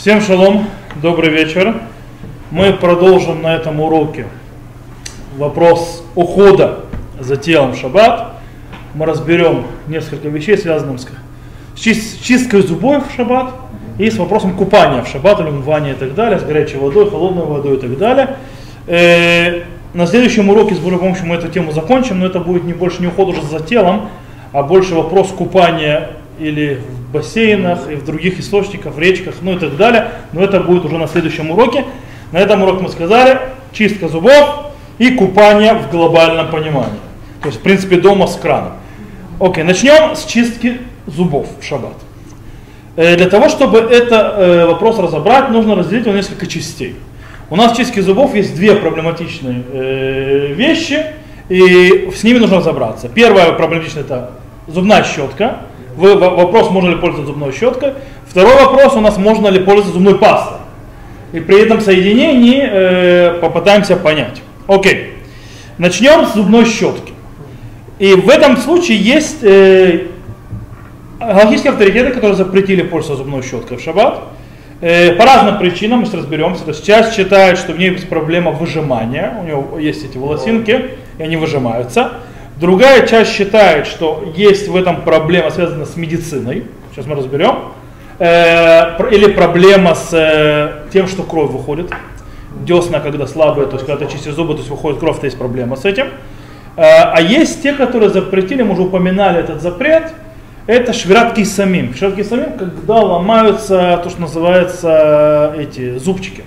Всем шалом, добрый вечер. Мы продолжим на этом уроке вопрос ухода за телом шаббат. Мы разберем несколько вещей, связанных с чист, чисткой зубов в шаббат и с вопросом купания в шаббат, или умывания и так далее, с горячей водой, холодной водой и так далее. Э, на следующем уроке с Божьей помощью мы эту тему закончим, но это будет не больше не уход уже за телом, а больше вопрос купания или бассейнах, и в других источниках, в речках, ну и так далее. Но это будет уже на следующем уроке. На этом уроке мы сказали, чистка зубов и купание в глобальном понимании. То есть, в принципе, дома с краном. Окей, начнем с чистки зубов в шаббат. Э, для того, чтобы этот э, вопрос разобрать, нужно разделить его на несколько частей. У нас в чистке зубов есть две проблематичные э, вещи, и с ними нужно разобраться. Первая проблематичная это зубная щетка, вопрос, можно ли пользоваться зубной щеткой. Второй вопрос, у нас можно ли пользоваться зубной пастой. И при этом соединении э, попытаемся понять. Окей. Начнем с зубной щетки. И в этом случае есть э, галактические авторитеты, которые запретили пользоваться зубной щеткой в шаббат. Э, по разным причинам, мы сейчас разберемся. То есть часть считает, что в ней есть проблема выжимания. У него есть эти волосинки, и они выжимаются. Другая часть считает, что есть в этом проблема, связанная с медициной. Сейчас мы разберем. Э, или проблема с э, тем, что кровь выходит. Десна, когда слабые, то есть когда ты чистишь зубы, то есть выходит кровь, то есть проблема с этим. Э, а есть те, которые запретили, мы уже упоминали этот запрет, это швиратки самим. Швиратки самим, когда ломаются то, что называется эти зубчики.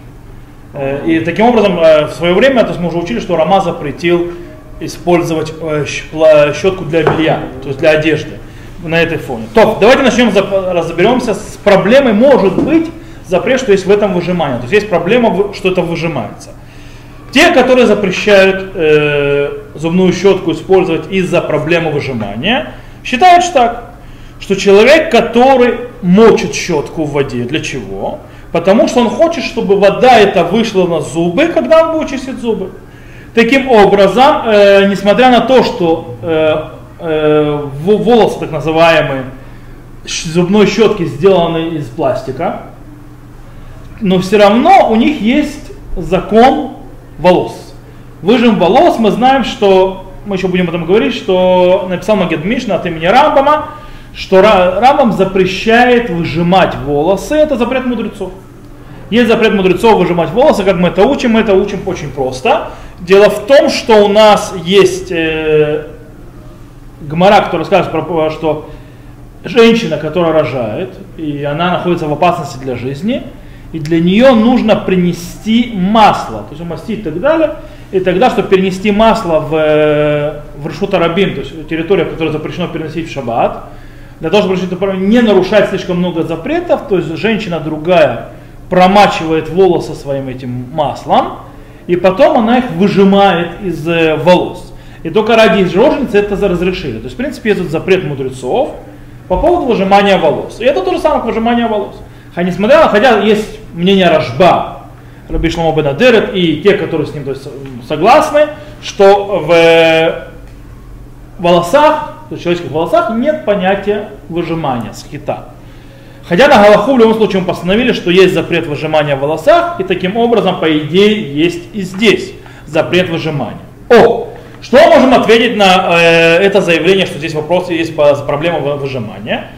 И таким образом, в свое время, то есть мы уже учили, что Рама запретил использовать э, щетку для белья, то есть для одежды на этой фоне. То, давайте начнем, разберемся с проблемой, может быть, запрет, что есть в этом выжимание. То есть есть проблема, что это выжимается. Те, которые запрещают э, зубную щетку использовать из-за проблемы выжимания, считают что так, что человек, который мочит щетку в воде, для чего? Потому что он хочет, чтобы вода эта вышла на зубы, когда он будет чистить зубы. Таким образом, э, несмотря на то, что э, э, волосы так называемые зубной щетки сделаны из пластика, но все равно у них есть закон волос. Выжим волос, мы знаем, что, мы еще будем об этом говорить, что написал Магед Мишна от имени Рамбама, что Рамбам запрещает выжимать волосы, это запрет мудрецов. Есть запрет мудрецов выжимать волосы, как мы это учим, мы это учим очень просто. Дело в том, что у нас есть э, гмара, который рассказывает что женщина, которая рожает, и она находится в опасности для жизни, и для нее нужно принести масло, то есть умастить и так далее, и тогда, чтобы перенести масло в, э, в Рашута Рабим, то есть территория, которую запрещено переносить в шаббат, для того, чтобы не нарушать слишком много запретов, то есть женщина другая промачивает волосы своим этим маслом, и потом она их выжимает из э, волос. И только ради роженицы это разрешили. То есть, в принципе, есть запрет мудрецов по поводу выжимания волос. И это то же самое, как выжимание волос. Хотя, несмотря, хотя есть мнение Рожба, Раби Шломо и те, которые с ним то есть, согласны, что в волосах, в человеческих волосах нет понятия выжимания, схита. Хотя на Галаху в любом случае мы постановили, что есть запрет выжимания в волосах, и таким образом, по идее, есть и здесь запрет выжимания. О, что можем ответить на э, это заявление, что здесь вопрос есть проблема выжимания?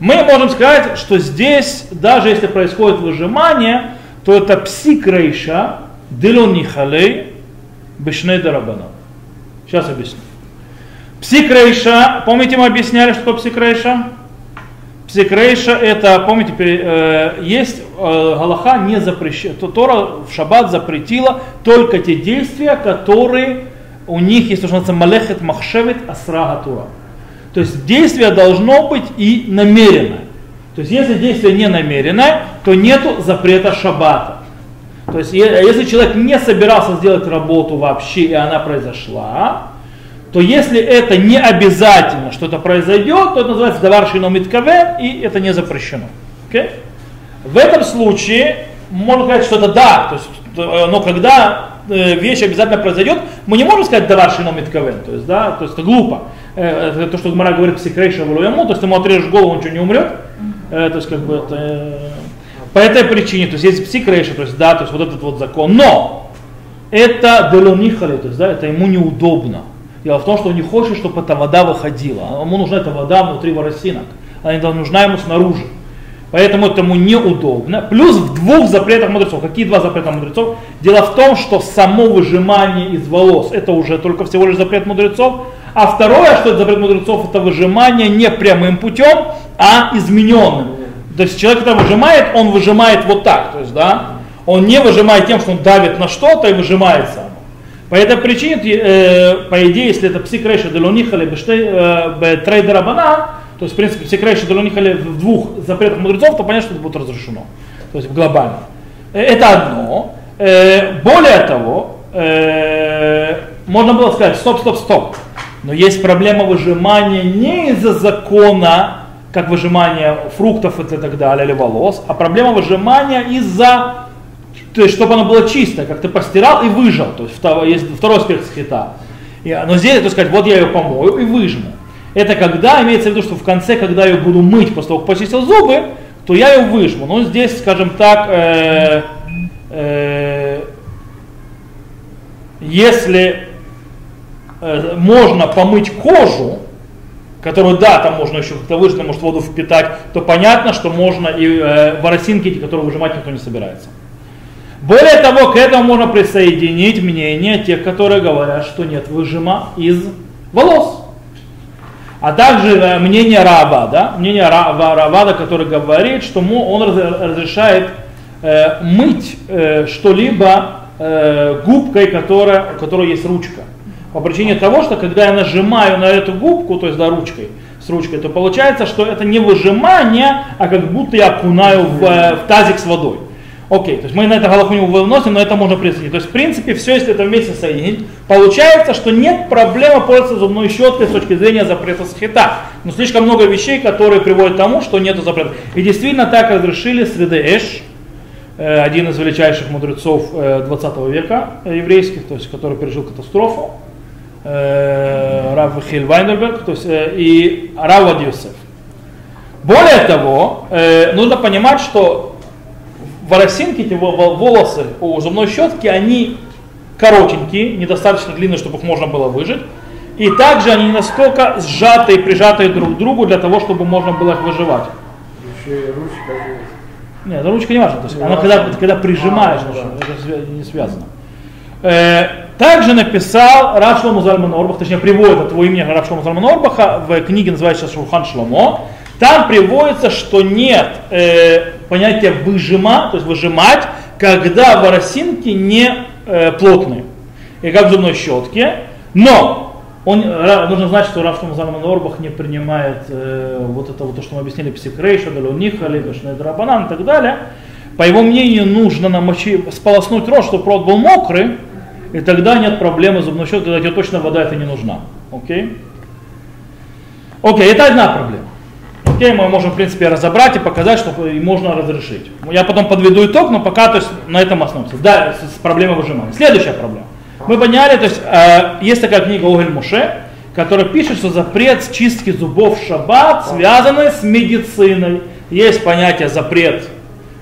Мы можем сказать, что здесь, даже если происходит выжимание, то это псикрейша, дилон нихалей, бешней. Сейчас объясню. Псикрейша, помните, мы объясняли, что псикрейша? Псикрейша это, помните, э, есть э, Галаха не запрещает, Тора в шаббат запретила только те действия, которые у них есть, что называется, малехет махшевит асрага тура. То есть действие должно быть и намеренное. То есть если действие не намеренное, то нету запрета шаббата. То есть если человек не собирался сделать работу вообще, и она произошла, то если это не обязательно, что это произойдет, то это называется давар миткавен, и это не запрещено. Okay? В этом случае можно сказать, что это да, то есть, э, но когда э, вещь обязательно произойдет, мы не можем сказать давар миткавен, то есть, да, то есть это глупо. Э, то, что Гмара говорит псикрейша ему, то есть ему отрежешь голову, он что, не умрет? То есть как бы это... по этой причине, то есть есть псикрейша, то есть да, то есть вот этот вот закон, но это делонихали, то есть да, это ему неудобно. Дело в том, что он не хочет, чтобы эта вода выходила. Ему нужна эта вода внутри воросинок. Она нужна ему снаружи. Поэтому это ему неудобно. Плюс в двух запретах мудрецов. Какие два запрета мудрецов? Дело в том, что само выжимание из волос, это уже только всего лишь запрет мудрецов. А второе, что это запрет мудрецов, это выжимание не прямым путем, а измененным. То есть человек, когда выжимает, он выжимает вот так. То есть, да, он не выжимает тем, что он давит на что-то и выжимает сам. По этой причине, э, по идее, если это псикрейша делонихали э, трейдера банан, то есть, в принципе, псикрейша делонихали в двух запретах мудрецов, то понятно, что это будет разрешено. То есть, глобально. Э, это одно. Э, более того, э, можно было сказать, стоп, стоп, стоп. Но есть проблема выжимания не из-за закона, как выжимание фруктов и так далее, или волос, а проблема выжимания из-за то есть, чтобы оно было чистое, как ты постирал и выжал. То есть, второй, есть второй аспект схита. Но здесь, то сказать, вот я ее помою и выжму. Это когда, имеется в виду, что в конце, когда я ее буду мыть после того, как почистил зубы, то я ее выжму. Но здесь, скажем так, э, э, если э, можно помыть кожу, которую, да, там можно еще как-то выжать, может воду впитать, то понятно, что можно и э, воросинки, которые выжимать никто не собирается. Более того, к этому можно присоединить мнение тех, которые говорят, что нет выжима из волос. А также э, мнение раба, да, мнение Равада, который говорит, что он разрешает э, мыть э, что-либо э, губкой, которая, у которой есть ручка. По причине того, что когда я нажимаю на эту губку, то есть да, ручкой, с ручкой, то получается, что это не выжимание, а как будто я окунаю в, э, в тазик с водой. Окей, то есть мы на это галаху не выносим, но это можно присоединить. То есть, в принципе, все, если это вместе соединить, получается, что нет проблемы пользоваться зубной щеткой с точки зрения запрета схита. Но слишком много вещей, которые приводят к тому, что нет запрета. И действительно так разрешили среды Эш, э, один из величайших мудрецов 20 э, века еврейских, то есть, который пережил катастрофу, э, Рав Хиль Вайнерберг, то есть, и Рав Йосеф. Более того, нужно понимать, что волосинки, эти волосы у зубной щетки, они коротенькие, недостаточно длинные, чтобы их можно было выжить. И также они настолько сжатые, прижатые друг к другу для того, чтобы можно было их выживать. Еще и ручка Нет, ручка не важна. То есть она когда, когда прижимаешь, а, да. это не связано. Э, также написал Рав Шлому Зальман Орбах, точнее приводит от его имени Рав Зальман Орбаха в книге, называется Шурхан Шломо. Там приводится, что нет э, понятия выжима, то есть выжимать, когда воросинки не э, плотные, и как в зубной щетке. Но он, нужно знать, что Раф Шамазан Орбах не принимает э, вот это вот то, что мы объяснили, псикрейша, далонихали, драбанан и так далее. По его мнению, нужно намочи, сполоснуть рот, чтобы рот был мокрый, и тогда нет проблемы зубной щеткой, когда тебе точно вода это не нужна. Окей? Окей, это одна проблема. Окей, мы можем, в принципе, разобрать и показать, что можно разрешить. Я потом подведу итог, но пока то есть, на этом остановимся. Да, с, с проблемой выжимания. Следующая проблема. Мы поняли, то есть э, есть такая книга Огель Муше, которая пишет, что запрет чистки зубов в шаббат связан с медициной. Есть понятие запрет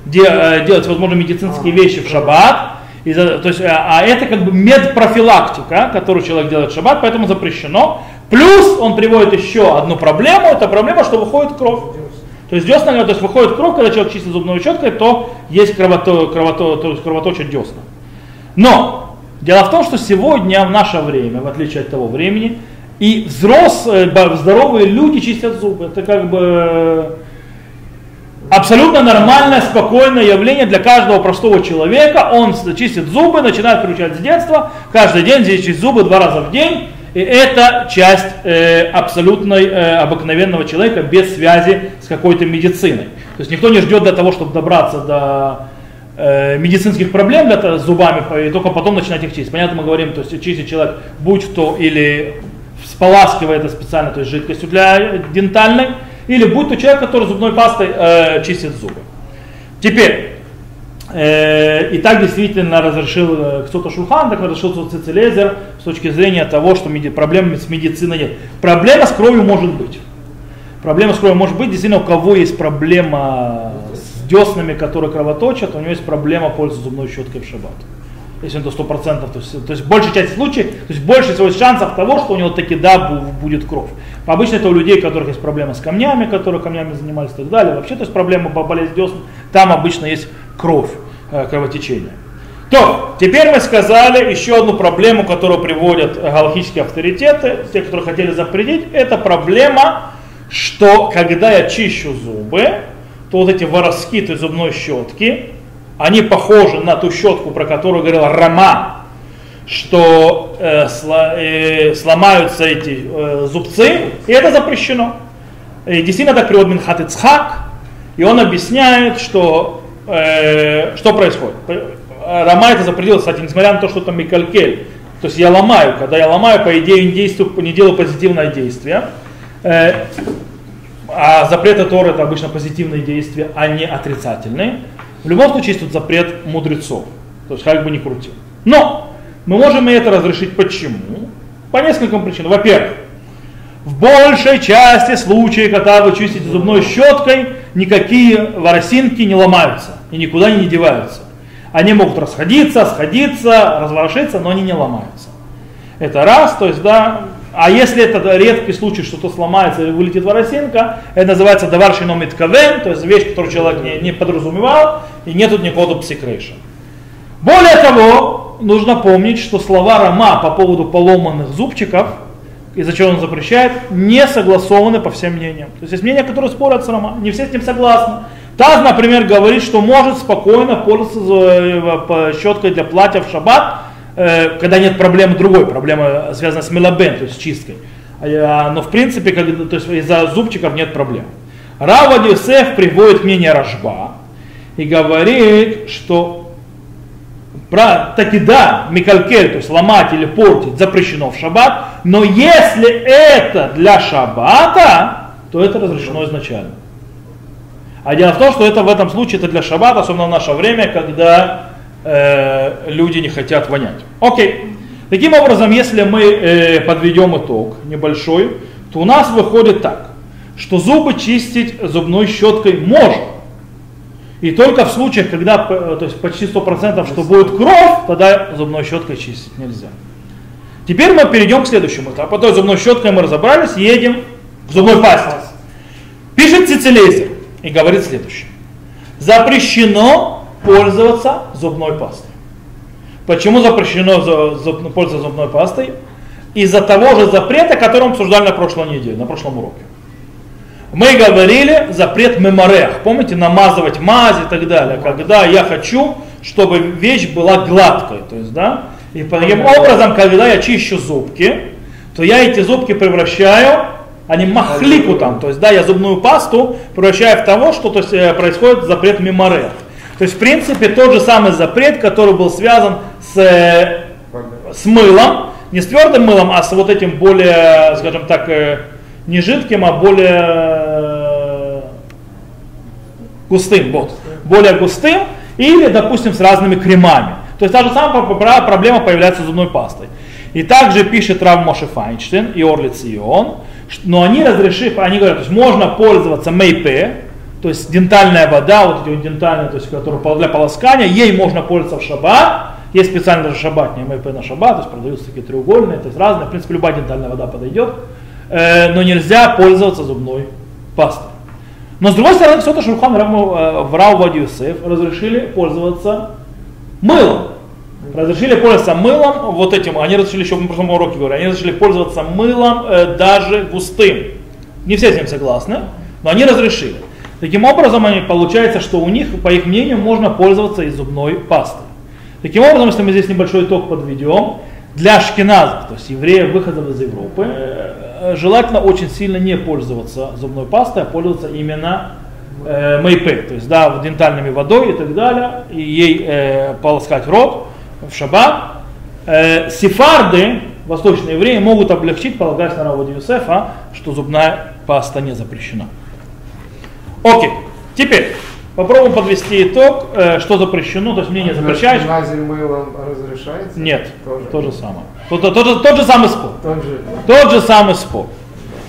де, э, делать, возможно, медицинские вещи в шаббат. И, то есть, а, а это как бы медпрофилактика, которую человек делает в шаббат, поэтому запрещено. Плюс он приводит еще одну проблему, это проблема, что выходит кровь. То есть десна, то есть выходит кровь, когда человек чистит зубной щеткой, то есть кровото, кровото, то есть кровоточат десна. Но дело в том, что сегодня, в наше время, в отличие от того времени, и взрослые, здоровые люди чистят зубы. Это как бы абсолютно нормальное, спокойное явление для каждого простого человека. Он чистит зубы, начинает приучать с детства, каждый день здесь чистит зубы два раза в день. И это часть э, абсолютной э, обыкновенного человека без связи с какой-то медициной. То есть никто не ждет для того, чтобы добраться до э, медицинских проблем для, с зубами, и только потом начинать их чистить. Понятно, мы говорим, то есть чистит человек, будь то или споласкивая это специально, то есть жидкостью для дентальной, или будь то человек, который зубной пастой э, чистит зубы. Теперь, и так действительно разрешил э, кто-то Шулхан, так разрешил Цицелезер с точки зрения того, что проблем с медициной нет. Проблема с кровью может быть. Проблема с кровью может быть, действительно, у кого есть проблема с деснами, которые кровоточат, у него есть проблема пользоваться зубной щеткой в шаббат. Если до 100%, то есть, то есть большая часть случаев, то есть больше всего шансов того, что у него таки да будет кровь. Обычно это у людей, у которых есть проблемы с камнями, которые камнями занимались и так далее. Вообще, то есть проблема по болезни десн, там обычно есть кровь, э, кровотечение. То, теперь мы сказали еще одну проблему, которую приводят галактические авторитеты, те, которые хотели запретить, это проблема, что когда я чищу зубы, то вот эти воровски той зубной щетки, они похожи на ту щетку, про которую говорил Рама, что э, сло, э, сломаются эти э, зубцы, и это запрещено. И действительно так приводит Минхат Ицхак, и он объясняет, что, э, что происходит. Рама это запретил, кстати, несмотря на то, что там Микалькель. То есть я ломаю, когда я ломаю, по идее, не, действую, не делаю позитивное действие. Э, а запреты Торы это обычно позитивные действия, а не отрицательные. В любом случае есть тут запрет мудрецов. То есть как бы ни крути. Но мы можем и это разрешить. Почему? По нескольким причинам. Во-первых, в большей части случаев, когда вы чистите зубной щеткой, никакие воросинки не ломаются и никуда не деваются. Они могут расходиться, сходиться, разворошиться, но они не ломаются. Это раз, то есть, да, а если это редкий случай, что-то сломается или вылетит воросинка, это называется даваршиномит кавен, то есть вещь, которую человек не, не подразумевал, и нет тут никакого псикрейша. Более того, нужно помнить, что слова Рама по поводу поломанных зубчиков, из-за чего он запрещает, не согласованы по всем мнениям. То есть есть мнения, которые спорят с Рама, не все с ним согласны. Таз, например, говорит, что может спокойно пользоваться э, щеткой для платья в шаббат, Э, когда нет проблемы другой, проблема связана с мелабен, то есть с чисткой. А, но в принципе, когда, то есть из-за зубчиков нет проблем. Рава Юсеф приводит мнение Рожба и говорит, что таки да, Микалькель, то есть ломать или портить запрещено в шаббат, но если это для шаббата, то это разрешено изначально. А дело в том, что это в этом случае это для шаббата, особенно в наше время, когда э, люди не хотят вонять. Окей. Таким образом, если мы э, подведем итог небольшой, то у нас выходит так, что зубы чистить зубной щеткой можно. И только в случаях, когда э, то есть почти 100% что будет кровь, тогда зубной щеткой чистить нельзя. Теперь мы перейдем к следующему этапу. То есть зубной щеткой мы разобрались, едем к зубной пасте. Пишет Цицелезер и говорит следующее. Запрещено пользоваться зубной пастой. Почему запрещено пользоваться зубной пастой? Из-за того же запрета, который мы обсуждали на прошлой неделе, на прошлом уроке. Мы говорили запрет меморех, помните, намазывать мазь и так далее, когда я хочу, чтобы вещь была гладкой, то есть, да, и таким образом, когда я чищу зубки, то я эти зубки превращаю, они махлику там, то есть, да, я зубную пасту превращаю в того, что то есть, э, происходит запрет меморех. То есть, в принципе, тот же самый запрет, который был связан с, э, с мылом, не с твердым мылом, а с вот этим более, скажем так, э, не жидким, а более густым, вот, более густым, или, допустим, с разными кремами. То есть та же самая проблема появляется с зубной пастой. И также пишет Рав Моше Файнштейн и Орлиц Ион, но они разрешив, они говорят, то есть можно пользоваться мейпе, то есть дентальная вода, вот эти вот дентальные, то есть, которая для полоскания, ей можно пользоваться в шаббат. Есть специально даже шаббат, не МП на шаббат, то есть продаются такие треугольные, то есть разные. В принципе, любая дентальная вода подойдет. Э, но нельзя пользоваться зубной пастой. Но с другой стороны, все-то Шурхан э, в Рау Юсеф разрешили пользоваться мылом. Разрешили пользоваться мылом, вот этим, они разрешили еще в прошлом уроке говорю, они разрешили пользоваться мылом э, даже густым. Не все с ним согласны, но они разрешили. Таким образом, они, получается, что у них, по их мнению, можно пользоваться и зубной пастой. Таким образом, если мы здесь небольшой итог подведем, для шкиназов, то есть евреев, выходов из Европы, э, желательно очень сильно не пользоваться зубной пастой, а пользоваться именно э, мейпе, то есть да, дентальными водой и так далее, и ей э, полоскать рот в шаббат. Э, сефарды, восточные евреи, могут облегчить, полагаясь на Раводи Юсефа, что зубная паста не запрещена. Окей. Теперь попробуем подвести итог, э, что запрещено, то есть мнение запрещаешь. Мазель мылом разрешается? Нет, тоже. то же самое. Тот, тот, тот, тот же самый спор. Тот же, тот же самый спор.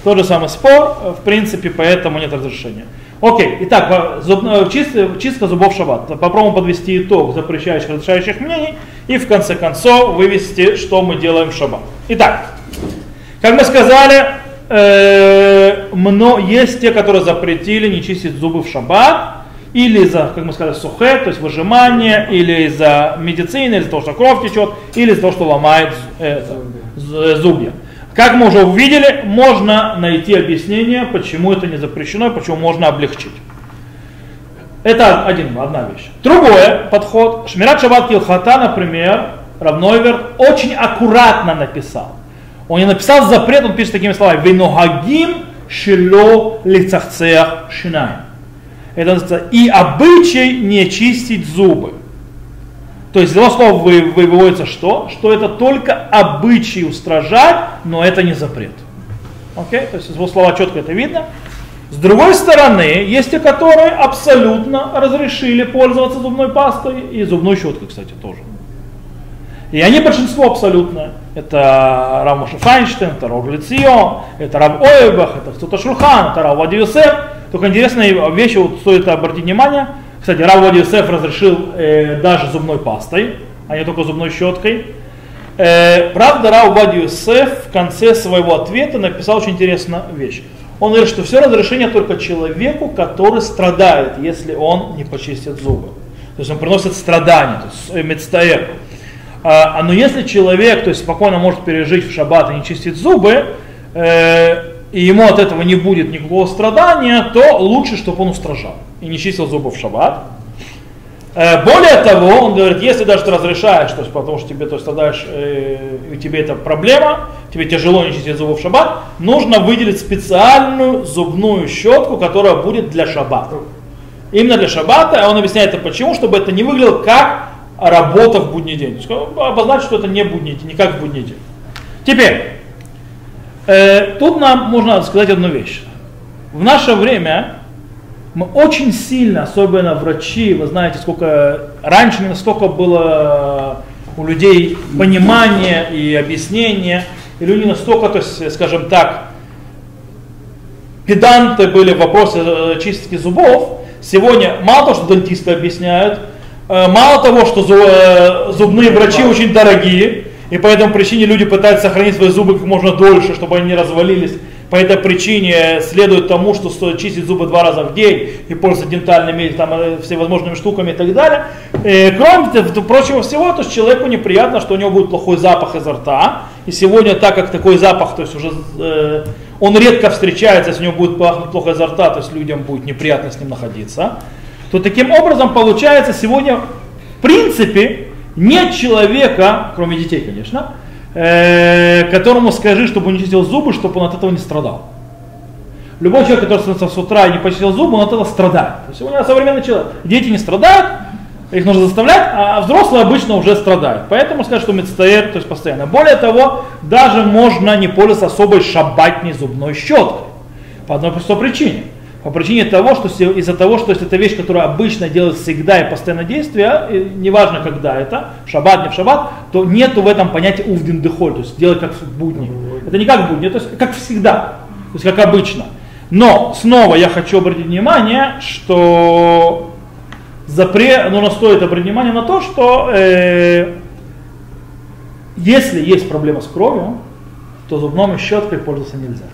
Тот же самый спор, э, в принципе, поэтому нет разрешения. Окей, итак, зуб, э, чистка, чистка зубов шаббат. Попробуем подвести итог запрещающих, разрешающих мнений и в конце концов вывести, что мы делаем в шаббат. Итак, как мы сказали, э, мно, есть те, которые запретили не чистить зубы в шаббат, или из-за, как мы сказали, сухе, то есть выжимание, или из-за медицины, из-за того, что кровь течет, или из-за того, что ломает э, зубья. Как мы уже увидели, можно найти объяснение, почему это не запрещено, почему можно облегчить. Это один, одна вещь. Другой подход. Шмират Шаббат Килхата, например, Равнойвер очень аккуратно написал. Он не написал запрет, он пишет такими словами. Виногагим шило лицахцеях шинай. Это и обычай не чистить зубы. То есть этого слова выводится что? Что это только обычай устражать, но это не запрет. Окей? То есть из его слова четко это видно. С другой стороны, есть те, которые абсолютно разрешили пользоваться зубной пастой и зубной щеткой, кстати, тоже. И они большинство абсолютно. Это Рав Моше Файнштейн, это Рав Лицио, это Рав Ойбах, это кто-то Шурхан, это Рав Вади Только интересная вещь, вот стоит обратить внимание, кстати, Рав Вади разрешил э, даже зубной пастой, а не только зубной щеткой. Э, правда, Рав Вади в конце своего ответа написал очень интересную вещь. Он говорит, что все разрешение только человеку, который страдает, если он не почистит зубы. То есть он приносит страдания, то есть э, медстаэр. А, а, но если человек то есть, спокойно может пережить в шаббат и не чистить зубы, э, и ему от этого не будет никакого страдания, то лучше, чтобы он устражал и не чистил зубы в шаббат. Э, более того, он говорит, если даже ты разрешаешь, то есть потому что тебе то есть, страдаешь, э, и тебе это проблема, тебе тяжело не чистить зубы в шаббат, нужно выделить специальную зубную щетку, которая будет для шаббата. Именно для шаббата, а он объясняет это почему, чтобы это не выглядело как работа в будний день. Обозначить, что это не будний день, не как в будний день. Теперь, э, тут нам можно сказать одну вещь. В наше время мы очень сильно, особенно врачи, вы знаете, сколько раньше не настолько было у людей понимания и объяснения, и люди настолько, то есть, скажем так, педанты были в вопросе чистки зубов, сегодня мало того, что дантисты объясняют, э, мало того, что э, зубные врачи очень дорогие, и по этому причине люди пытаются сохранить свои зубы как можно дольше, чтобы они не развалились, по этой причине следует тому, что стоит чистить зубы два раза в день и пользоваться дентальными там, э, всевозможными штуками и так далее. И, э, кроме прочего всего, то есть человеку неприятно, что у него будет плохой запах изо рта. И сегодня, так как такой запах, то есть уже э, он редко встречается, если у него будет пахнуть плохо изо рта, то есть людям будет неприятно с ним находиться, то таким образом получается сегодня в принципе нет человека, кроме детей, конечно, э, которому скажи, чтобы он не чистил зубы, чтобы он от этого не страдал. Любой человек, который становится с утра и не почистил зубы, он от этого страдает. То есть сегодня современный человек. Дети не страдают, их нужно заставлять, а взрослые обычно уже страдают. Поэтому сказать, что медстоер, то есть постоянно. Более того, даже можно не пользоваться особой шабатней зубной щеткой. По одной простой причине по причине того, что из-за того, что это вещь, которая обычно делается всегда и постоянно действие, и неважно когда это, шаббат, не в шаббат, то нету в этом понятия увдин дехоль, то есть делать как в будни. Это не как в будни, то есть как всегда, то есть как обычно. Но снова я хочу обратить внимание, что запрет, нужно стоит обратить внимание на то, что э, если есть проблема с кровью, то зубной щеткой пользоваться нельзя.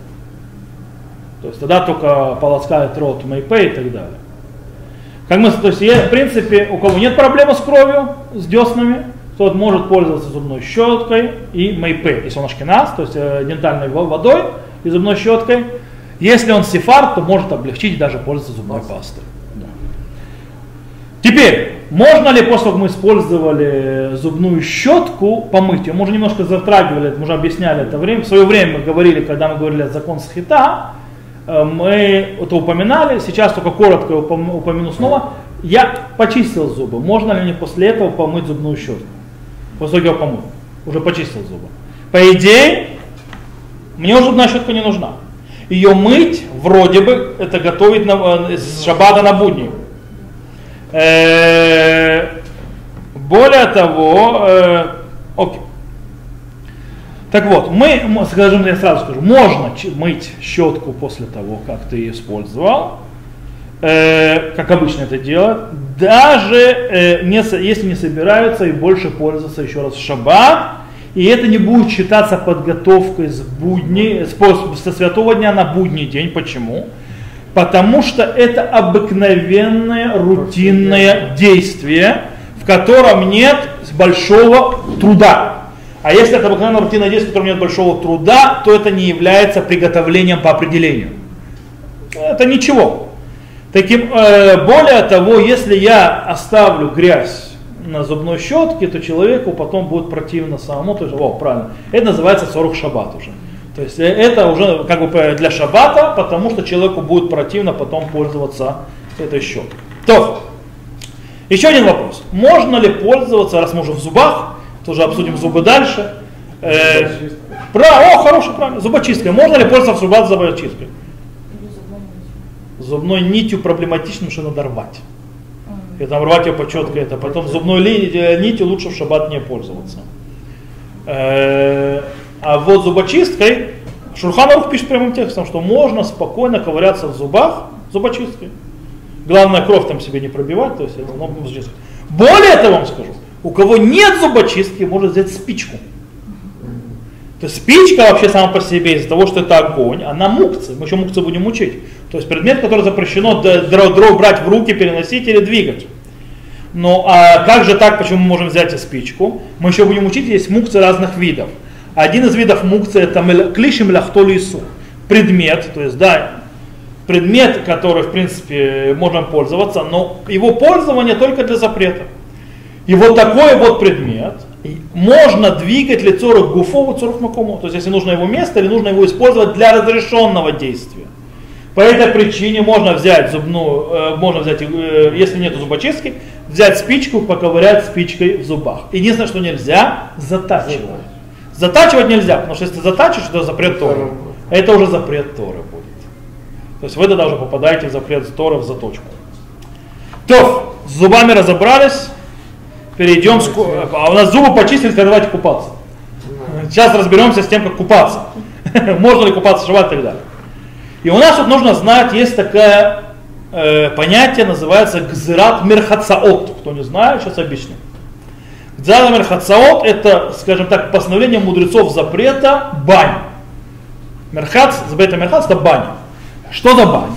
То есть тогда только полоскает рот Мэйпэй и так далее. Как мы, то есть, в принципе, у кого нет проблемы с кровью, с деснами, тот может пользоваться зубной щеткой и Мэйпэй, если он ашкеназ, то есть э, дентальной водой и зубной щеткой. Если он сефар, то может облегчить и даже пользоваться зубной пастой. Да. Теперь, можно ли после того, как мы использовали зубную щетку, помыть ее? Мы уже немножко затрагивали, мы уже объясняли это время. В свое время мы говорили, когда мы говорили о закон схита, мы это упоминали, сейчас только коротко упомяну снова. Я почистил зубы. Можно ли мне после этого помыть зубную щетку? После того, как я помыл. Уже почистил зубы. По идее, мне уже зубная щетка не нужна. Ее мыть, вроде бы, это готовить на, э, с шаббата на будни. Э, более того, окей. Так вот, мы, скажем, я сразу скажу, можно мыть щетку после того, как ты ее использовал. э, как обычно это делают, даже э, не, если не собираются и больше пользоваться еще раз в шаббат, и это не будет считаться подготовкой с будни, с, со святого дня на будний день. Почему? Потому что это обыкновенное рутинное действие, в котором нет большого труда. А если это обыкновенное рутинное действие, в котором нет большого труда, то это не является приготовлением по определению. Это ничего. Таким, э, более того, если я оставлю грязь на зубной щетке, то человеку потом будет противно самому. То есть, о, правильно. Это называется 40 шаббат уже. То есть э, это уже как бы для шаббата, потому что человеку будет противно потом пользоваться этой щеткой. То, еще один вопрос. Можно ли пользоваться, раз мы уже в зубах, тоже обсудим зубы дальше. Э, про, о, хороший, правильно, зубочисткой. Можно ли пользоваться зубочисткой? Зубной нитью проблематично, что надо рвать. И там рвать ее почетко это. Потом зубной ли, э, нитью лучше в шаббат не пользоваться. Э, а вот зубочисткой, Шурханарух пишет прямым текстом, что можно спокойно ковыряться в зубах зубочисткой. Главное, кровь там себе не пробивать, то есть это зубочисткой. Более того, вам скажу, у кого нет зубочистки, может взять спичку. То есть спичка вообще сама по себе из-за того, что это огонь, она мукция. Мы еще мукцию будем учить. То есть предмет, который запрещено дров брать в руки, переносить или двигать. Ну а как же так, почему мы можем взять и спичку? Мы еще будем учить, есть мукции разных видов. Один из видов мукции это клишим ляхтолу ису. Предмет, то есть да, предмет, который в принципе можем пользоваться, но его пользование только для запрета. И вот такой вот предмет можно двигать лицо гуфову цурух макому. То есть если нужно его место или нужно его использовать для разрешенного действия. По этой причине можно взять зубную, э, можно взять, э, если нет зубочистки, взять спичку, поковырять спичкой в зубах. Единственное, что нельзя, затачивать. Затачивать нельзя, потому что если ты затачиваешь, это запрет Торы. Это уже запрет Торы будет. То есть вы тогда уже попадаете в запрет Торы в заточку. То, с зубами разобрались, перейдем, а у нас зубы почистились, давайте купаться. Сейчас разберемся с тем, как купаться. Можно ли купаться в шаббат и так далее. И у нас тут нужно знать, есть такое э, понятие, называется гзират мерхацаот. Кто не знает, сейчас объясню. Гзират мерхацаот это, скажем так, постановление мудрецов запрета бань. Мерхац, запрета мерхац это баня. Что за баня?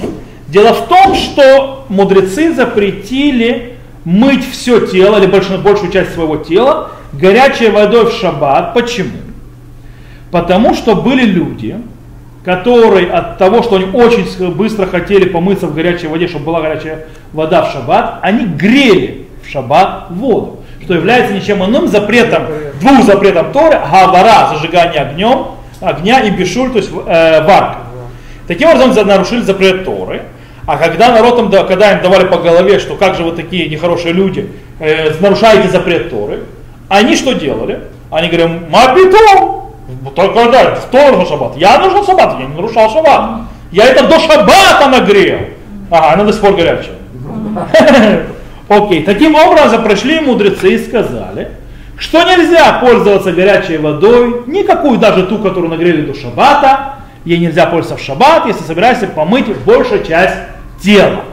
Дело в том, что мудрецы запретили мыть все тело или большую, большую часть своего тела горячей водой в шаббат. Почему? Потому что были люди, которые от того, что они очень быстро хотели помыться в горячей воде, чтобы была горячая вода в шаббат, они грели в шаббат воду, что является ничем иным запретом, двух запретов Торы, гавара, зажигание огнем, огня и бешуль, то есть э, варка. Таким образом нарушили запрет Торы, а когда народ им, когда им давали по голове, что как же вы такие нехорошие люди, э, нарушаете запрет Торы, они что делали? Они говорят, мабитом, только да, кто нарушил шаббат? Я нарушил шаббат, я не нарушал шаббат. Я это до шаббата нагрел. Ага, она до сих пор горячая. Окей, таким образом пришли мудрецы и сказали, что нельзя пользоваться горячей водой, никакую даже ту, которую нагрели до шаббата, ей нельзя пользоваться в шаббат, если собираешься помыть большую часть тела.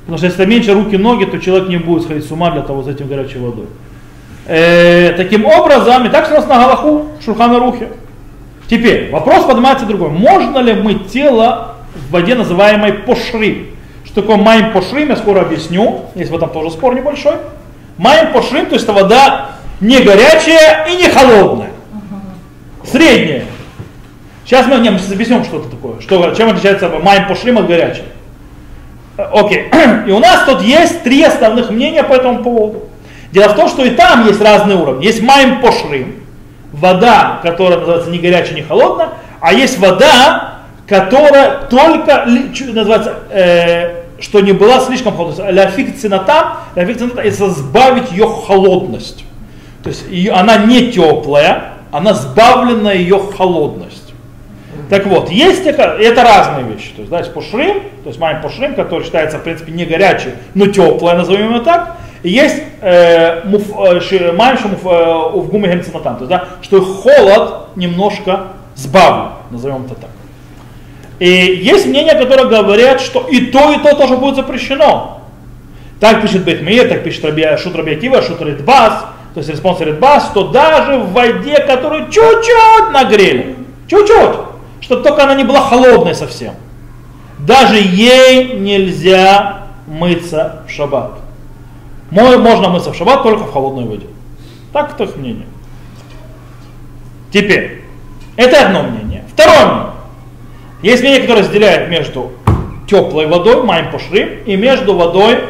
Потому что если меньше руки, ноги, то человек не будет сходить с ума для того, за этим горячей водой. Э, таким образом, и так что у нас на Галаху, Шурхана Рухе. Теперь, вопрос поднимается другой. Можно ли мыть тело в воде, называемой пошрим? Что такое майм пошрим, я скоро объясню. Есть в этом тоже спор небольшой. Майм пошрим, то есть это вода не горячая и не холодная. Средняя. Сейчас мы, не, мы объясним, что это такое. Что, чем отличается майм пошрим от горячей. Э, окей. И у нас тут есть три основных мнения по этому поводу. Дело в том, что и там есть разные уровни. Есть майм пошрим, вода, которая называется не горячая, не холодная, а есть вода, которая только называется, э, что не была слишком холодной. Ляфик цината, ляфик цината, это сбавить ее холодность. То есть она не теплая, она сбавлена ее холодность. Так вот, есть это, это разные вещи. То есть, да, есть пошрим, то есть майм пошрим, который считается, в принципе, не горячий, но теплая, назовем его так. И есть э, э майм э, в гуме То есть, да, что холод немножко сбавлен, назовем это так. И есть мнения, которые говорят, что и то, и то тоже будет запрещено. Так пишет Бет Меир, так пишет раби, Шут раби Акива, Шут Ридбаз, то есть респонс Ридбаз, что даже в воде, которую чуть-чуть нагрели, чуть-чуть, чтобы только она не была холодной совсем, даже ей нельзя мыться в шаббат. Можно мыться в шаббат только в холодной воде. Так это их мнение. Теперь, это одно мнение. Второе мнение. Есть мнение, которое разделяет между теплой водой, майм пошри, и между водой,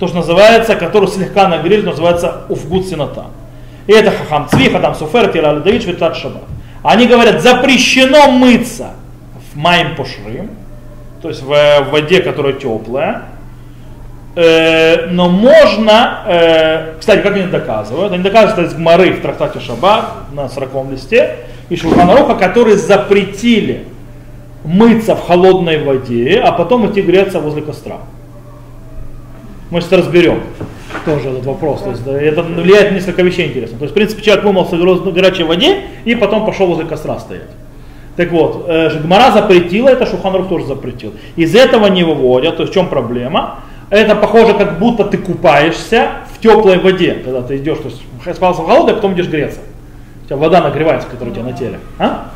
то, что называется, которую слегка нагрели, называется уфгут сината. И это хахам цви, хадам суфер, тираль давид, швитат шаба. Они говорят, запрещено мыться в майм пошри, то есть в воде, которая теплая, э, но можно, э, кстати, как они доказывают? Они доказывают это из Гмары в трактате Шаббат на 40 листе и Шурханаруха, которые запретили мыться в холодной воде, а потом идти греться возле костра. Мы сейчас разберем тоже этот вопрос. То есть, это влияет на несколько вещей интересно. То есть, в принципе, человек вымылся в горячей воде и потом пошел возле костра стоять. Так вот, э, Гмара запретила, это Шуханрух тоже запретил. Из этого не выводят, то есть в чем проблема? Это похоже, как будто ты купаешься в теплой воде, когда ты идешь, то есть спался в холодной, а потом идешь греться. У тебя вода нагревается, которая у тебя на теле. А?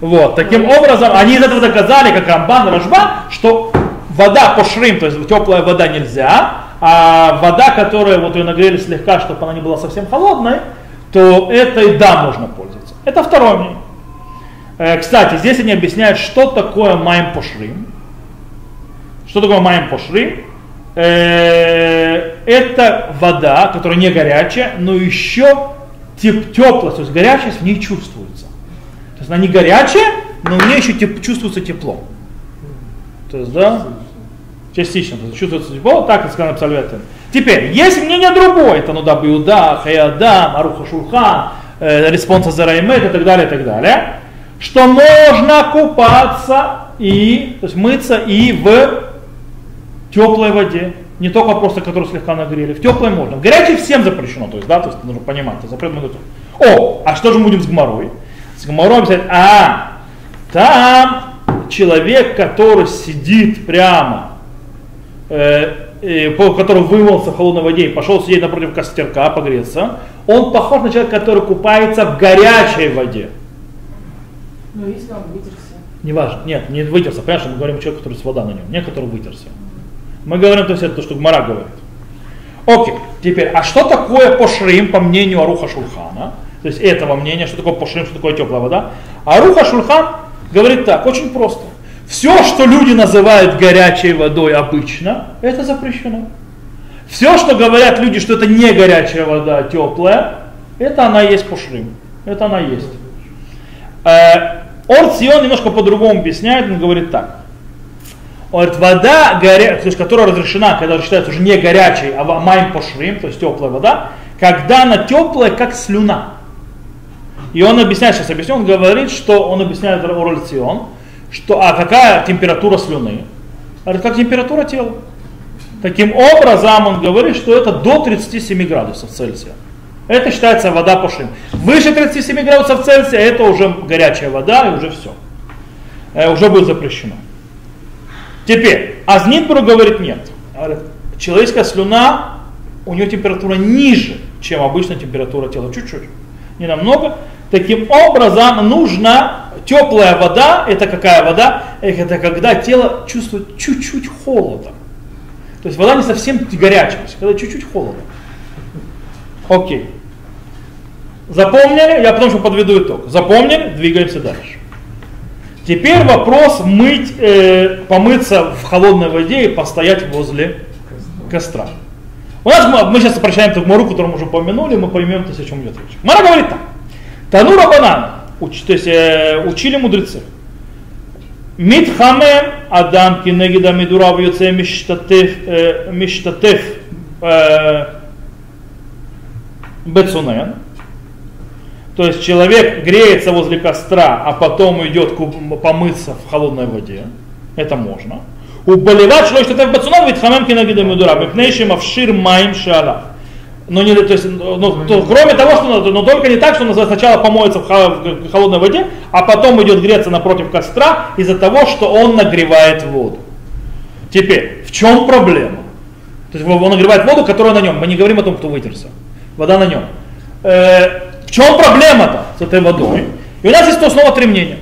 Вот, таким образом, они из этого доказали, как Рамбан, Рожба, что вода по шрим, то есть теплая вода нельзя, а вода, которая вот ее нагрели слегка, чтобы она не была совсем холодной, то этой да можно пользоваться. Это второе мнение. Э, кстати, здесь они объясняют, что такое майм пошрим. Что такое майм пошрим? Э, это вода, которая не горячая, но еще теплость, то есть горячесть в ней чувствуется. То есть она не горячая, но в ней еще теп, чувствуется тепло. То есть, да, частично, то есть чувствуется тепло, так и сказано абсолютно. Теперь, есть мнение другое, это ну да, Биуда, Хаядам, Аруха Шурхан, э, Респонса Зараймет и так далее, и так далее что можно купаться и, то есть мыться и в теплой воде. Не только просто, которую слегка нагрели. В теплой можно. В горячей всем запрещено. То есть, да, то есть нужно понимать, это запрет могут. О, а что же мы будем с гморой? С гморой писать, а, там человек, который сидит прямо, э, который вымылся в холодной воде и пошел сидеть напротив костерка погреться, он похож на человека, который купается в горячей воде. Но если он вытерся? Не важно. Нет, не вытерся. Понимаешь, мы говорим о человеке, который с вода на нем, не который вытерся. Мы говорим, то есть это то, что Гмара говорит. Окей, теперь, а что такое пошрим, по мнению Аруха Шульхана? То есть этого мнения, что такое пошрим, что такое теплая вода? Аруха Шульхан говорит так, очень просто. Все, что люди называют горячей водой обычно, это запрещено. Все, что говорят люди, что это не горячая вода, а теплая, это она есть пошрим. Это она есть. Э, Орт Сион немножко по-другому объясняет, он говорит так. Он говорит, вода, горя... то есть, которая разрешена, когда считается уже не горячей, а майм пошрим, то есть теплая вода, когда она теплая, как слюна. И он объясняет, сейчас объясню, он говорит, что он объясняет Орт Сион, что, а какая температура слюны? Говорит, как температура тела. Таким образом, он говорит, что это до 37 градусов Цельсия. Это считается вода по шин. Выше 37 градусов Цельсия это уже горячая вода и уже все. Э, уже будет запрещено. Теперь, Азнитбург говорит нет. Говорит, человеческая слюна, у нее температура ниже, чем обычная температура тела. Чуть-чуть. Не намного. Таким образом, нужна теплая вода. Это какая вода? Это когда тело чувствует чуть-чуть холода. То есть вода не совсем горячая, когда чуть-чуть холодно. Окей. Запомнили? Я потом еще подведу итог. Запомнили? Двигаемся дальше. Теперь вопрос мыть, э, помыться в холодной воде и постоять возле костра. У нас мы, мы сейчас обращаемся к Мару, который мы уже упомянули, мы поймем, то о чем идет речь. Мара говорит так. Танура банан, уч, то есть э, учили мудрецы. Митхаме адам кинегида мидура в юце миштатев, э, миштатев э, бецунен. То есть человек греется возле костра, а потом идет помыться в холодной воде. Это можно. Уболевать шло что-то в бацунов, ведь хамем кинагида медура, мипнейшим авшир маим шала. Но, не, то есть, ну, то, кроме того, что но только не так, что он сначала помоется в холодной воде, а потом идет греться напротив костра из-за того, что он нагревает воду. Теперь, в чем проблема? То есть он нагревает воду, которая на нем. Мы не говорим о том, кто вытерся. Вода на нем. Э, в чем проблема-то с этой водой? И у нас есть то снова три мнения.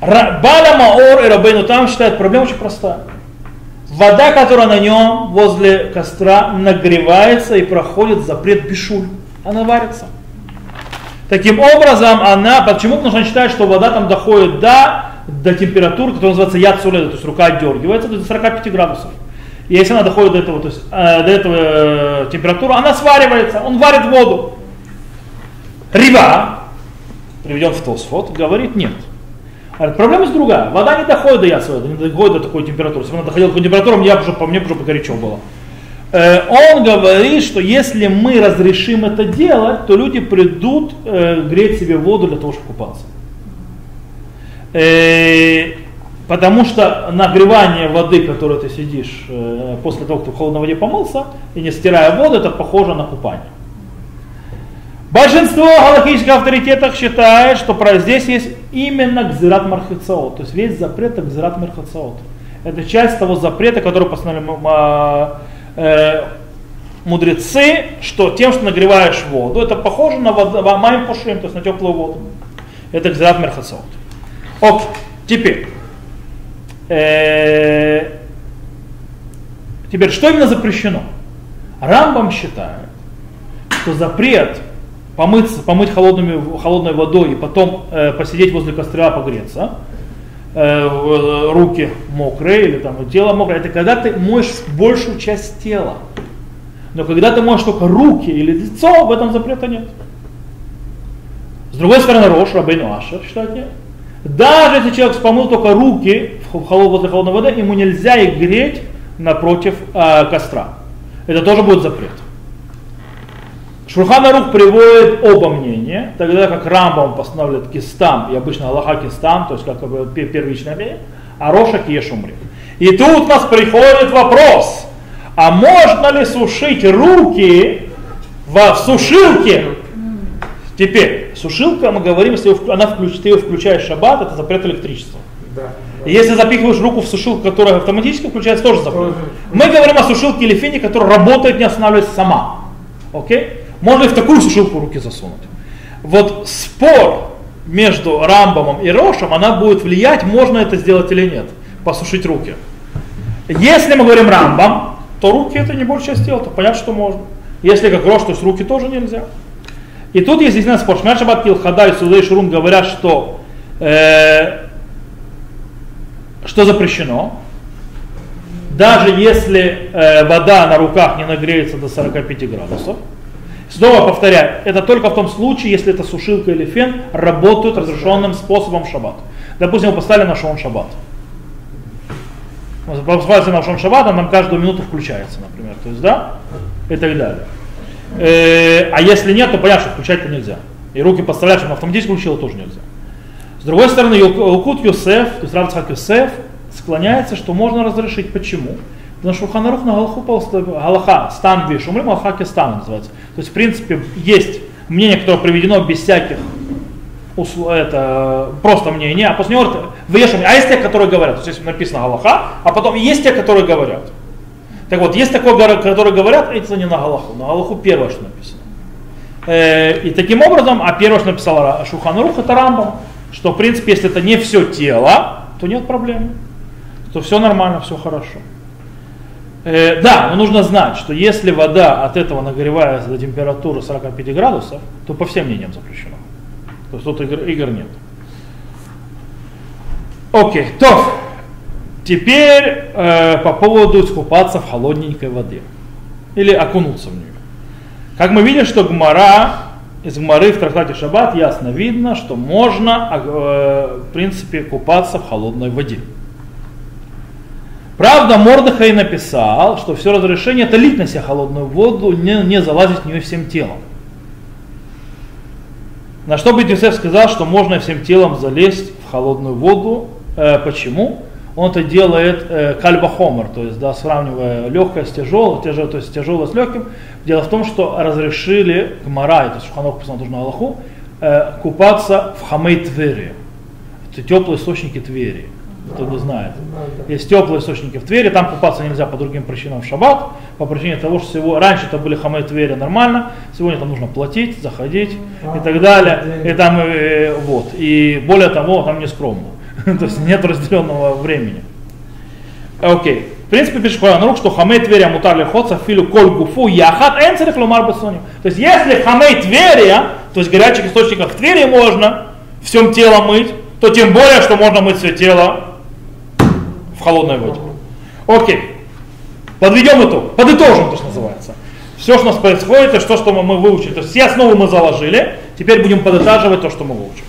Баля Маор и Рабейну там считают, проблема очень простая. Вода, которая на нем возле костра нагревается и проходит запрет бешуль. Она варится. Таким образом, она, почему? Потому что считает, что вода там доходит до, до температуры, которая называется яд то есть рука отдергивается до 45 градусов. И если она доходит до этого, то есть, э, до этого э, температуры, она сваривается, он варит воду. Рива, приведен в Тосфот, говорит нет. Проблема есть другая. Вода не доходит до ясва, не доходит до такой температуры. Если она доходила до такой температуры, мне уже, по мне уже горячо было. Э, он говорит, что если мы разрешим это делать, то люди придут э, греть себе воду для того, чтобы купаться. Э, потому что нагревание воды, которой ты сидишь после того, как ты в холодной воде помылся, и не стирая воду, это похоже на купание. Большинство галактических авторитетов считает, что здесь есть именно гзират мархицаот, то есть весь запрет гзират мархицаот. Это часть того запрета, который постановили э, мудрецы, что тем, что нагреваешь воду, это похоже на майм пушим, то есть на теплую воду. Это гзират мархицаот. Окей, теперь. Э, теперь, что именно запрещено? Рамбам считает, что запрет помыться, помыть холодными, холодной водой и потом э, посидеть возле костра, погреться, э, руки мокрые или там тело мокрое, это когда ты моешь большую часть тела. Но когда ты моешь только руки или лицо, в этом запрета нет. С другой стороны, Рош, Рабейну Ашер считает нет. Даже если человек помыл только руки в холод, холодной воды, ему нельзя их греть напротив э, костра. Это тоже будет запрет. Шурханарух приводит оба мнения, тогда как Рамбам постановляет кистам, и обычно Аллаха кистам, то есть как бы первичное мнение, а Роша кешумри. И тут у нас приходит вопрос, а можно ли сушить руки в сушилке? Теперь, сушилка, мы говорим, если она включ, ты ее включаешь в шаббат, это запрет электричества. Да. Если запихиваешь руку в сушилку, которая автоматически включается, тоже запрет. Мы говорим о сушилке или фене, которая работает, не останавливаясь сама. Окей? Можно и в такую сушилку руки засунуть. Вот спор между Рамбомом и Рошем, она будет влиять, можно это сделать или нет, посушить руки. Если мы говорим Рамбам, то руки это не большая часть тела, то понятно, что можно. Если как Рош, то есть руки тоже нельзя. И тут есть действительно спор. Шмер Шаббат Килхада Судей Шурун говорят, что, э, что запрещено. Даже если э, вода на руках не нагреется до 45 градусов. Снова повторяю, это только в том случае, если это сушилка или фен работают разрешенным способом в шаббат. Допустим, мы поставили на шон шаббат. Мы поставили на шон шаббат, он нам каждую минуту включается, например. То есть, да, и так далее. Э, а если нет, то понятно, что включать-то нельзя. И руки подставлять, чтобы автоматически включило, тоже нельзя. С другой стороны, Илкут Юсеф, то есть Равцхак Юсеф, склоняется, что можно разрешить. Почему? Потому что на Галаху Галаха, стан виш, умрим Галаха стан называется. То есть, в принципе, есть мнение, которое приведено без всяких это просто мнение, а после него вешам, а есть те, которые говорят, то есть написано Галаха, а потом есть те, которые говорят. Так вот, есть такое, которые говорят, это не на Галаху, на Галаху первое, что написано. Э, и таким образом, а первое, что написал Шуханарух, это Рамбам, что в принципе, если это не все тело, то нет проблем, то все нормально, все хорошо. Э, да, но нужно знать, что если вода от этого нагревается до температуры 45 градусов, то по всем мнениям запрещено. То есть тут игр, игр нет. Окей, то теперь э, по поводу искупаться в холодненькой воде или окунуться в нее. Как мы видим, что Гмара, из Гмары в трактате Шаббат ясно видно, что можно э, в принципе купаться в холодной воде. Правда, Мордыхай написал, что все разрешение это лить на себя холодную воду, не, не залазить в нее всем телом. На что Бетюсеф сказал, что можно всем телом залезть в холодную воду. Э, почему? он это делает э, кальбахомер, то есть да, сравнивая легкое с тяжелым, тяжелое, то есть тяжелое с легким. Дело в том, что разрешили Гмара, это Шуханов посмотрел на Аллаху, э, купаться в Хамей Твери. Это теплые источники Твери. Кто не знает. Есть теплые источники в Твери, там купаться нельзя по другим причинам в шаббат, по причине того, что всего, раньше это были хамей Твери нормально, сегодня там нужно платить, заходить и так далее. И там, э, вот. И более того, там не скромно. То есть нет разделенного времени. Окей. В принципе, пишет Хуян что хамей Тверия мутар лихоца филу коль гуфу яхат эн царих ломар. То есть если хамей Тверия, то есть горячих источников в Твери можно всем телом мыть, то тем более, что можно мыть все тело холодной воде. Окей. Подведем итог, подытожим, то, что называется. Все, что у нас происходит, это то, что мы выучили. То есть все основы мы заложили, теперь будем подытаживать то, что мы выучили.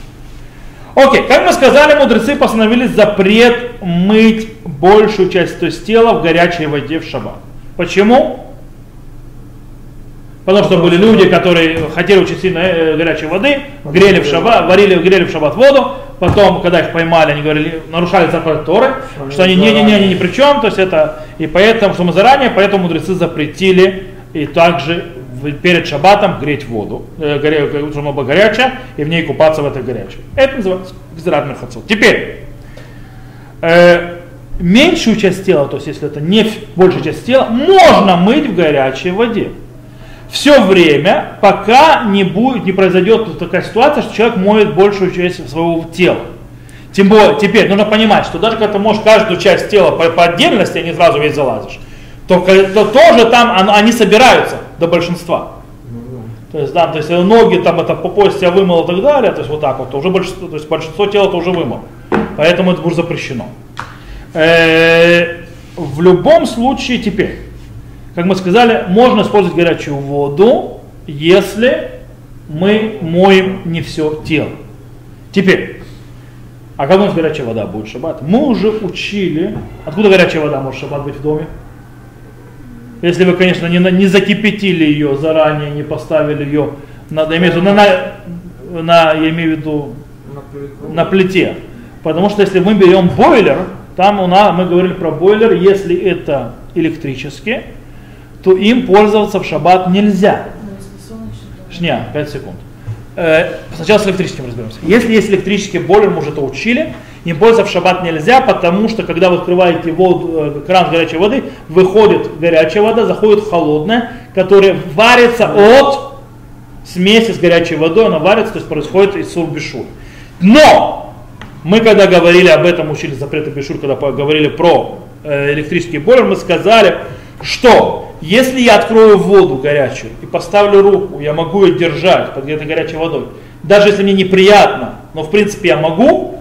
Окей, как мы сказали, мудрецы постановили запрет мыть большую часть то есть тела в горячей воде в шаббат. Почему? Потому что были люди, которые хотели очень сильно э, горячей воды, грели в шаббат, варили, грели в шаббат воду, потом, когда их поймали, они говорили, нарушали запрет Торы, что они не-не-не, они ни при чем, то есть это, и поэтому, что мы заранее, поэтому мудрецы запретили и также перед шаббатом греть воду, э, горе, чтобы она была горячая, и в ней купаться в этой горячей. Это называется гзират мерхацот. Теперь, э, меньшую часть тела, то есть если это не большая часть тела, можно мыть в горячей воде все время, пока не, будет, не произойдет такая ситуация, что человек моет большую часть своего тела. Тем более, теперь нужно понимать, что даже когда ты можешь каждую часть тела по, по отдельности, а не сразу весь залазишь, то, то тоже там они собираются до большинства. То есть, да, то есть ноги там это по пояс себя вымыл и так далее, то есть вот так вот, то уже большинство, то есть большинство тела то уже вымыл. Поэтому это будет запрещено. Э, в любом случае теперь, как мы сказали, можно использовать горячую воду, если мы моем не все тело. Теперь, а как у нас горячая вода будет в шаббат? Мы уже учили, откуда горячая вода может в шаббат быть в доме? Если вы, конечно, не, не закипятили ее заранее, не поставили ее, надо иметь на, на, на, я имею в виду, на, на плите. Потому что если мы берем бойлер, там у нас, мы говорили про бойлер, если это электрический, то им пользоваться в шаббат нельзя. Шня, 5 секунд. Э, сначала с электрическим разберемся. Если есть электрический бойлер, мы уже это учили, им пользоваться в шаббат нельзя, потому что когда вы открываете воду, э, кран с горячей воды, выходит горячая вода, заходит холодная, которая варится от смеси с горячей водой, она варится, то есть происходит из сурбишур. Но мы когда говорили об этом, учили запреты бешур, когда говорили про э, электрический бойлер, мы сказали, что если я открою воду горячую и поставлю руку, я могу ее держать под этой горячей водой, даже если мне неприятно, но в принципе я могу,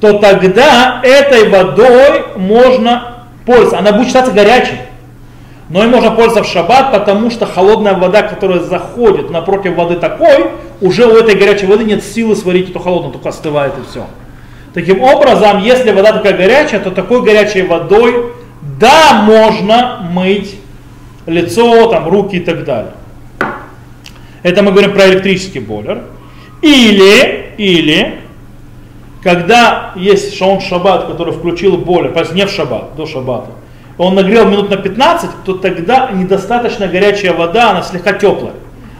то тогда этой водой можно пользоваться. Она будет считаться горячей. Но и можно пользоваться в шаббат, потому что холодная вода, которая заходит напротив воды такой, уже у этой горячей воды нет силы сварить эту холодную, только остывает и все. Таким образом, если вода такая горячая, то такой горячей водой, да, можно мыть лицо, там, руки и так далее. Это мы говорим про электрический бойлер. Или, или, когда есть шаун шаббат, который включил бойлер, то не в шаббат, до шаббата, он нагрел минут на 15, то тогда недостаточно горячая вода, она слегка теплая.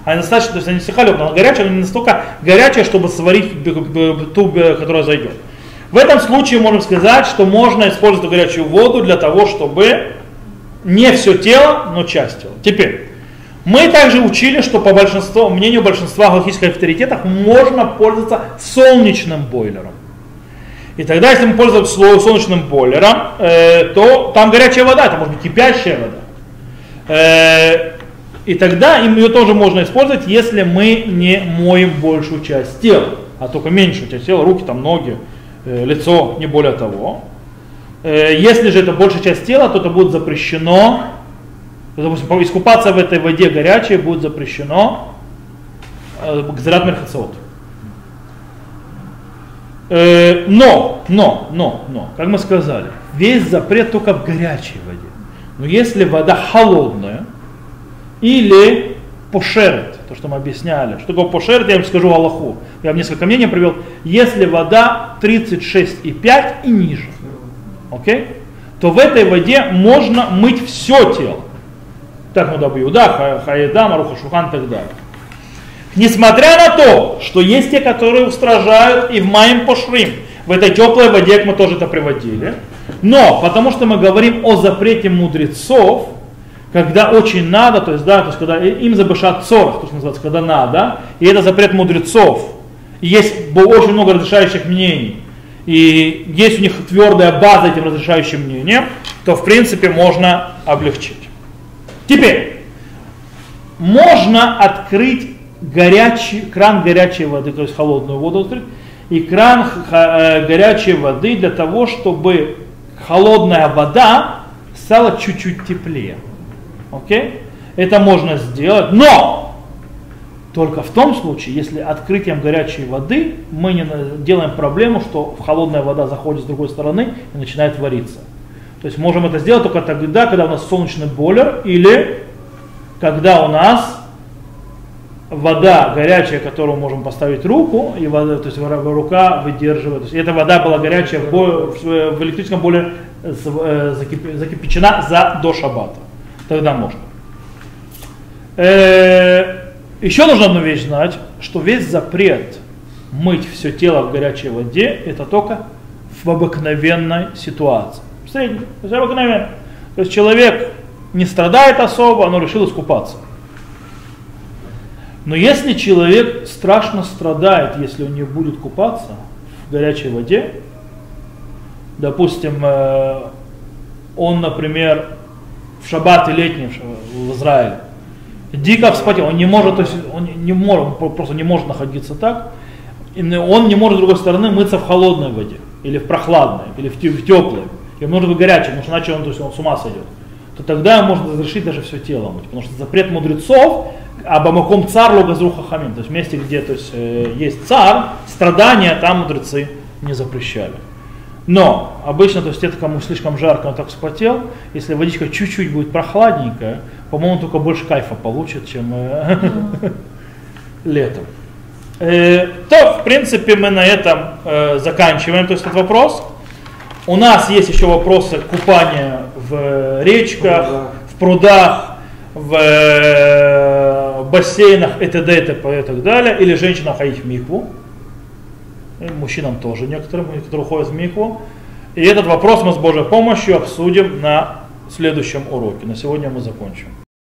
Она достаточно, то есть она не слегка теплая, она горячая, но не настолько горячая, чтобы сварить ту, которая зайдет. В этом случае можем сказать, что можно использовать горячую воду для того, чтобы не все тело, но часть тела. Теперь, мы также учили, что по большинству, мнению большинства галактических авторитетов можно пользоваться солнечным бойлером. И тогда, если мы пользуемся солнечным бойлером, э, то там горячая вода, это может быть кипящая вода. Э, и тогда им ее тоже можно использовать, если мы не моем большую часть тела, а только меньшую часть тела, руки, там, ноги, э, лицо, не более того. Э, если же это большая часть тела, то это будет запрещено, допустим, искупаться в этой воде горячей будет запрещено э, гзират мерхациот. Э, но, но, но, но, как мы сказали, весь запрет только в горячей воде. Но если вода холодная или пошерет, то, что мы объясняли, что такое пошерет, я вам скажу Аллаху, я вам несколько мнений привел, если вода 36,5 и ниже, окей, то в этой воде можно мыть все тело. Так дабы Юда, Хаеда, Маруха Шухан и так далее. Несмотря на то, что есть те, которые устражают и в Маем Пошрим, в этой теплой воде, как мы тоже это приводили, но потому что мы говорим о запрете мудрецов, когда очень надо, то есть, да, то есть, когда им забышат цорах, то, что называется, когда надо, и это запрет мудрецов. И есть очень много разрешающих мнений, и есть у них твердая база этим разрешающим мнениям, то в принципе можно облегчить. Теперь, можно открыть горячий, кран горячей воды, то есть холодную воду открыть, и кран э, горячей воды для того, чтобы холодная вода стала чуть-чуть теплее. Окей? Это можно сделать, но только в том случае, если открытием горячей воды мы не делаем проблему, что холодная вода заходит с другой стороны и начинает вариться. То есть можем это сделать только тогда, когда у нас солнечный бойлер или когда у нас вода горячая, которую можем поставить руку, и вода, то есть рука выдерживает. То есть эта вода была горячая в, в электрическом бойлере э, закипячена за до шабата тогда можно. Еще нужно одну вещь знать, что весь запрет мыть все тело в горячей воде, это только в обыкновенной ситуации. В средней, то есть обыкновенно. То есть человек не страдает особо, но решил искупаться. Но если человек страшно страдает, если он не будет купаться в горячей воде, допустим, э, он, например, в шаббат и летний в Израиле. Дико вспотел, он не может, то есть он не может, просто не может находиться так. И он не может с другой стороны мыться в холодной воде, или в прохладной, или в, в теплой. Ему нужно быть горячим, потому что иначе он, то есть он с ума сойдет. То тогда можно разрешить даже все тело мыть. Потому что запрет мудрецов Абамаком цар логазруха хамим. То есть месте, где то есть, э, есть царь, страдания там мудрецы не запрещали. Но обычно, то есть это кому слишком жарко, он так вспотел, если водичка чуть-чуть будет прохладненькая, по-моему, только больше кайфа получит, чем э, летом. Э, то, в принципе, мы на этом э, заканчиваем то есть, этот вопрос. У нас есть еще вопросы купания в речках, в прудах, в бассейнах и т.д. и т.п. и так далее, или женщинам ходить в микву. И мужчинам тоже некоторым, которые ходят в микву. И этот вопрос мы с Божьей помощью обсудим на следующем уроке. На сегодня мы закончим.